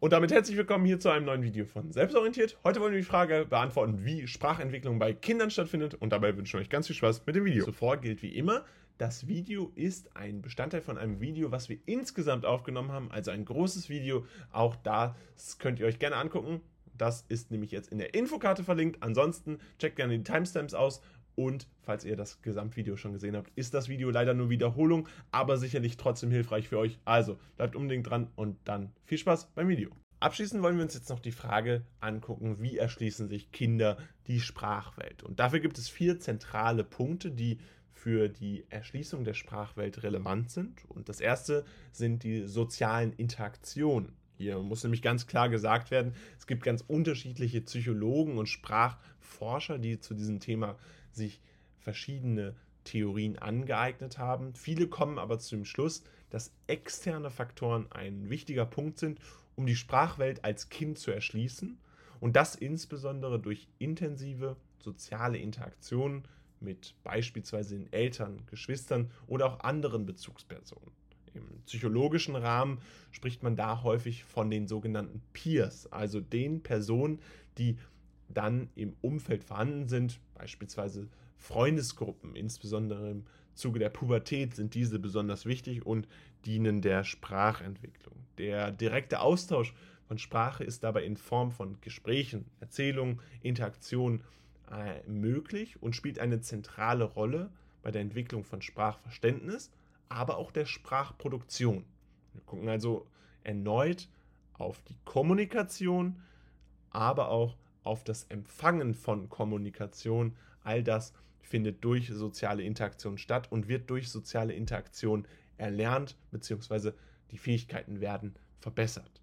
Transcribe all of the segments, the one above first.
Und damit herzlich willkommen hier zu einem neuen Video von Selbstorientiert. Heute wollen wir die Frage beantworten, wie Sprachentwicklung bei Kindern stattfindet. Und dabei wünschen wir euch ganz viel Spaß mit dem Video. Zuvor gilt wie immer, das Video ist ein Bestandteil von einem Video, was wir insgesamt aufgenommen haben. Also ein großes Video. Auch das könnt ihr euch gerne angucken. Das ist nämlich jetzt in der Infokarte verlinkt. Ansonsten checkt gerne die Timestamps aus und falls ihr das Gesamtvideo schon gesehen habt, ist das Video leider nur Wiederholung, aber sicherlich trotzdem hilfreich für euch. Also bleibt unbedingt dran und dann viel Spaß beim Video. Abschließend wollen wir uns jetzt noch die Frage angucken, wie erschließen sich Kinder die Sprachwelt. Und dafür gibt es vier zentrale Punkte, die für die Erschließung der Sprachwelt relevant sind. Und das erste sind die sozialen Interaktionen. Hier muss nämlich ganz klar gesagt werden, es gibt ganz unterschiedliche Psychologen und Sprachforscher, die zu diesem Thema sich verschiedene Theorien angeeignet haben. Viele kommen aber zu dem Schluss, dass externe Faktoren ein wichtiger Punkt sind, um die Sprachwelt als Kind zu erschließen und das insbesondere durch intensive soziale Interaktionen mit beispielsweise den Eltern, Geschwistern oder auch anderen Bezugspersonen. Im psychologischen Rahmen spricht man da häufig von den sogenannten Peers, also den Personen, die dann im Umfeld vorhanden sind, beispielsweise Freundesgruppen, insbesondere im Zuge der Pubertät sind diese besonders wichtig und dienen der Sprachentwicklung. Der direkte Austausch von Sprache ist dabei in Form von Gesprächen, Erzählungen, Interaktionen äh, möglich und spielt eine zentrale Rolle bei der Entwicklung von Sprachverständnis aber auch der Sprachproduktion. Wir gucken also erneut auf die Kommunikation, aber auch auf das Empfangen von Kommunikation. All das findet durch soziale Interaktion statt und wird durch soziale Interaktion erlernt, beziehungsweise die Fähigkeiten werden verbessert.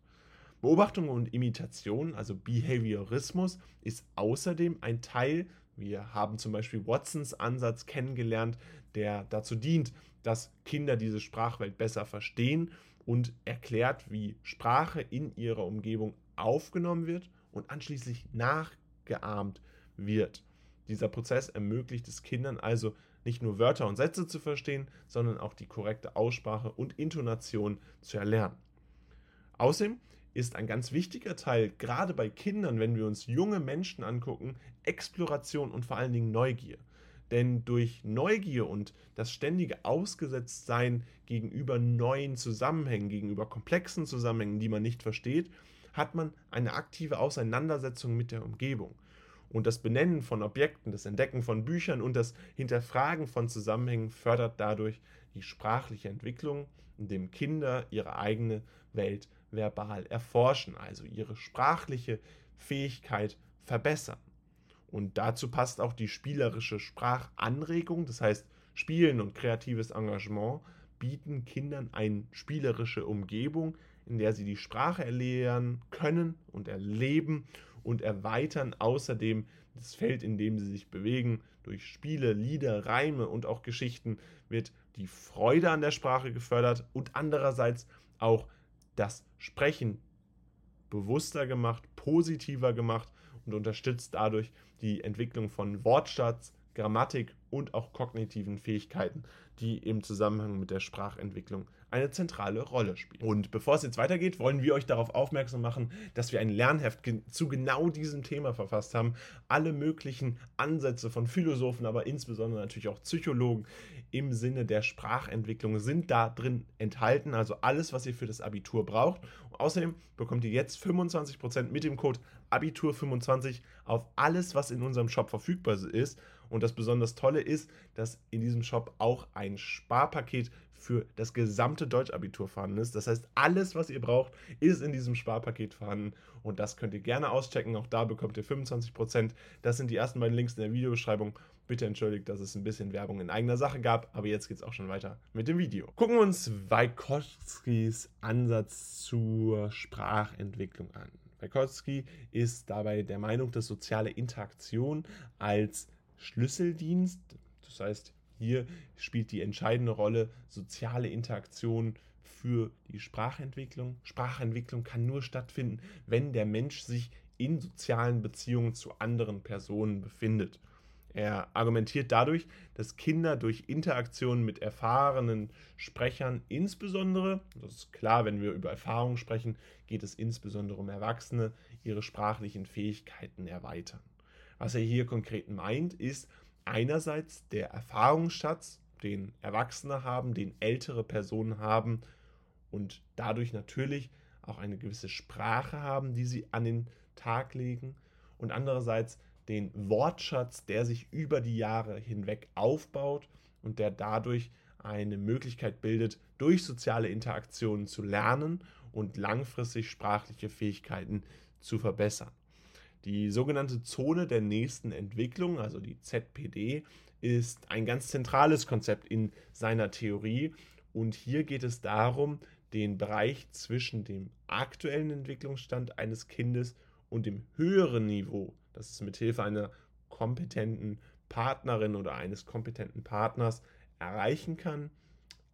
Beobachtung und Imitation, also Behaviorismus, ist außerdem ein Teil, wir haben zum Beispiel Watsons Ansatz kennengelernt, der dazu dient, dass Kinder diese Sprachwelt besser verstehen und erklärt, wie Sprache in ihrer Umgebung aufgenommen wird und anschließend nachgeahmt wird. Dieser Prozess ermöglicht es Kindern also nicht nur Wörter und Sätze zu verstehen, sondern auch die korrekte Aussprache und Intonation zu erlernen. Außerdem ist ein ganz wichtiger Teil, gerade bei Kindern, wenn wir uns junge Menschen angucken, Exploration und vor allen Dingen Neugier. Denn durch Neugier und das ständige Ausgesetztsein gegenüber neuen Zusammenhängen, gegenüber komplexen Zusammenhängen, die man nicht versteht, hat man eine aktive Auseinandersetzung mit der Umgebung. Und das Benennen von Objekten, das Entdecken von Büchern und das Hinterfragen von Zusammenhängen fördert dadurch die sprachliche Entwicklung, indem Kinder ihre eigene Welt verbal erforschen, also ihre sprachliche Fähigkeit verbessern. Und dazu passt auch die spielerische Sprachanregung, das heißt Spielen und kreatives Engagement bieten Kindern eine spielerische Umgebung, in der sie die Sprache erlernen können und erleben und erweitern außerdem das Feld, in dem sie sich bewegen. Durch Spiele, Lieder, Reime und auch Geschichten wird die Freude an der Sprache gefördert und andererseits auch das Sprechen bewusster gemacht, positiver gemacht und unterstützt dadurch die Entwicklung von Wortschatz, Grammatik und auch kognitiven Fähigkeiten, die im Zusammenhang mit der Sprachentwicklung eine zentrale Rolle spielen. Und bevor es jetzt weitergeht, wollen wir euch darauf aufmerksam machen, dass wir ein Lernheft zu genau diesem Thema verfasst haben. Alle möglichen Ansätze von Philosophen, aber insbesondere natürlich auch Psychologen im Sinne der Sprachentwicklung sind da drin enthalten. Also alles, was ihr für das Abitur braucht. Und außerdem bekommt ihr jetzt 25% mit dem Code Abitur25 auf alles, was in unserem Shop verfügbar ist. Und das besonders Tolle ist, dass in diesem Shop auch ein Sparpaket für das gesamte Deutschabitur vorhanden ist. Das heißt, alles, was ihr braucht, ist in diesem Sparpaket vorhanden und das könnt ihr gerne auschecken. Auch da bekommt ihr 25%. Das sind die ersten beiden Links in der Videobeschreibung. Bitte entschuldigt, dass es ein bisschen Werbung in eigener Sache gab, aber jetzt geht es auch schon weiter mit dem Video. Gucken wir uns Wajkowskis Ansatz zur Sprachentwicklung an. Wajkowski ist dabei der Meinung, dass soziale Interaktion als Schlüsseldienst, das heißt, hier spielt die entscheidende Rolle soziale Interaktion für die Sprachentwicklung. Sprachentwicklung kann nur stattfinden, wenn der Mensch sich in sozialen Beziehungen zu anderen Personen befindet. Er argumentiert dadurch, dass Kinder durch Interaktion mit erfahrenen Sprechern insbesondere, das ist klar, wenn wir über Erfahrungen sprechen, geht es insbesondere um Erwachsene, ihre sprachlichen Fähigkeiten erweitern. Was er hier konkret meint, ist einerseits der Erfahrungsschatz, den Erwachsene haben, den ältere Personen haben und dadurch natürlich auch eine gewisse Sprache haben, die sie an den Tag legen und andererseits den Wortschatz, der sich über die Jahre hinweg aufbaut und der dadurch eine Möglichkeit bildet, durch soziale Interaktionen zu lernen und langfristig sprachliche Fähigkeiten zu verbessern. Die sogenannte Zone der nächsten Entwicklung, also die ZPD, ist ein ganz zentrales Konzept in seiner Theorie und hier geht es darum, den Bereich zwischen dem aktuellen Entwicklungsstand eines Kindes und dem höheren Niveau dass es mit Hilfe einer kompetenten Partnerin oder eines kompetenten Partners erreichen kann,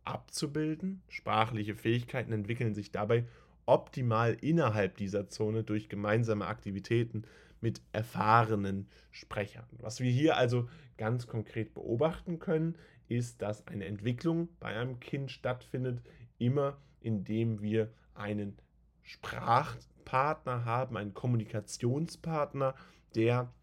abzubilden. Sprachliche Fähigkeiten entwickeln sich dabei optimal innerhalb dieser Zone durch gemeinsame Aktivitäten mit erfahrenen Sprechern. Was wir hier also ganz konkret beobachten können, ist, dass eine Entwicklung bei einem Kind stattfindet, immer indem wir einen Sprachpartner haben, einen Kommunikationspartner, der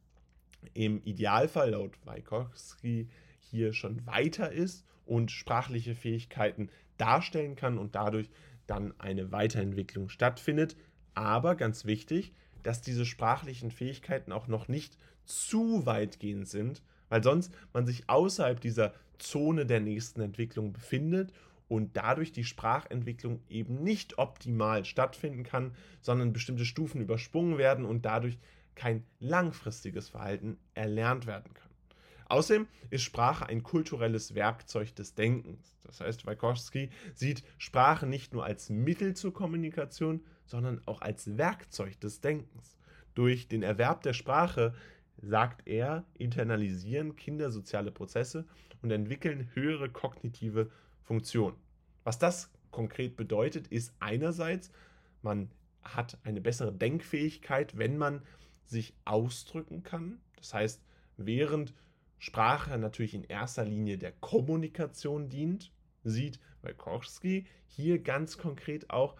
im Idealfall laut Wajkowski hier schon weiter ist und sprachliche Fähigkeiten darstellen kann und dadurch dann eine Weiterentwicklung stattfindet. Aber ganz wichtig, dass diese sprachlichen Fähigkeiten auch noch nicht zu weitgehend sind, weil sonst man sich außerhalb dieser Zone der nächsten Entwicklung befindet und dadurch die Sprachentwicklung eben nicht optimal stattfinden kann, sondern bestimmte Stufen übersprungen werden und dadurch kein langfristiges Verhalten erlernt werden kann. Außerdem ist Sprache ein kulturelles Werkzeug des Denkens. Das heißt, Wajkowski sieht Sprache nicht nur als Mittel zur Kommunikation, sondern auch als Werkzeug des Denkens. Durch den Erwerb der Sprache, sagt er, internalisieren Kinder soziale Prozesse und entwickeln höhere kognitive Funktionen. Was das konkret bedeutet, ist einerseits, man hat eine bessere Denkfähigkeit, wenn man sich ausdrücken kann. Das heißt, während Sprache natürlich in erster Linie der Kommunikation dient, sieht Wojciechowski hier ganz konkret auch,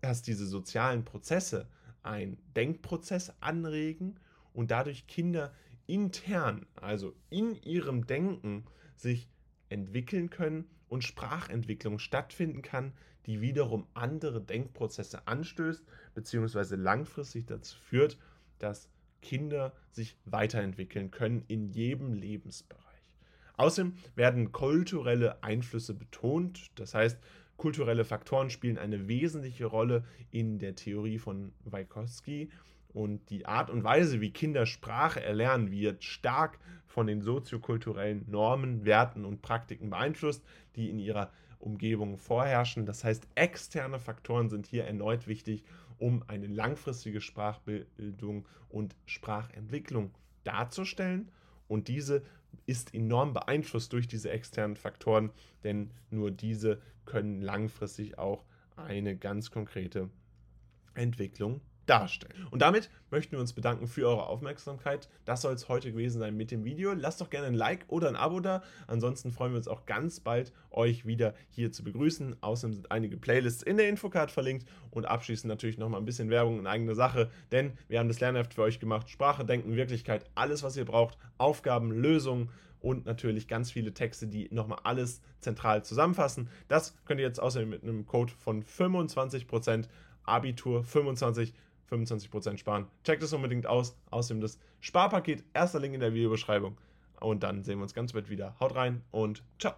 dass diese sozialen Prozesse einen Denkprozess anregen und dadurch Kinder intern, also in ihrem Denken, sich entwickeln können und Sprachentwicklung stattfinden kann, die wiederum andere Denkprozesse anstößt, beziehungsweise langfristig dazu führt, dass Kinder sich weiterentwickeln können in jedem Lebensbereich. Außerdem werden kulturelle Einflüsse betont, das heißt, kulturelle Faktoren spielen eine wesentliche Rolle in der Theorie von Wajkowski und die Art und Weise, wie Kinder Sprache erlernen, wird stark von den soziokulturellen Normen, Werten und Praktiken beeinflusst, die in ihrer Umgebung vorherrschen. Das heißt, externe Faktoren sind hier erneut wichtig, um eine langfristige Sprachbildung und Sprachentwicklung darzustellen. Und diese ist enorm beeinflusst durch diese externen Faktoren, denn nur diese können langfristig auch eine ganz konkrete Entwicklung darstellen. Und damit möchten wir uns bedanken für eure Aufmerksamkeit. Das soll es heute gewesen sein mit dem Video. Lasst doch gerne ein Like oder ein Abo da. Ansonsten freuen wir uns auch ganz bald, euch wieder hier zu begrüßen. Außerdem sind einige Playlists in der Infocard verlinkt und abschließend natürlich nochmal ein bisschen Werbung in eigener Sache, denn wir haben das Lernheft für euch gemacht. Sprache, Denken, Wirklichkeit, alles, was ihr braucht. Aufgaben, Lösungen und natürlich ganz viele Texte, die nochmal alles zentral zusammenfassen. Das könnt ihr jetzt außerdem mit einem Code von 25% Abitur 25 25% sparen. Checkt es unbedingt aus. Außerdem das Sparpaket, erster Link in der Videobeschreibung. Und dann sehen wir uns ganz bald wieder. Haut rein und ciao.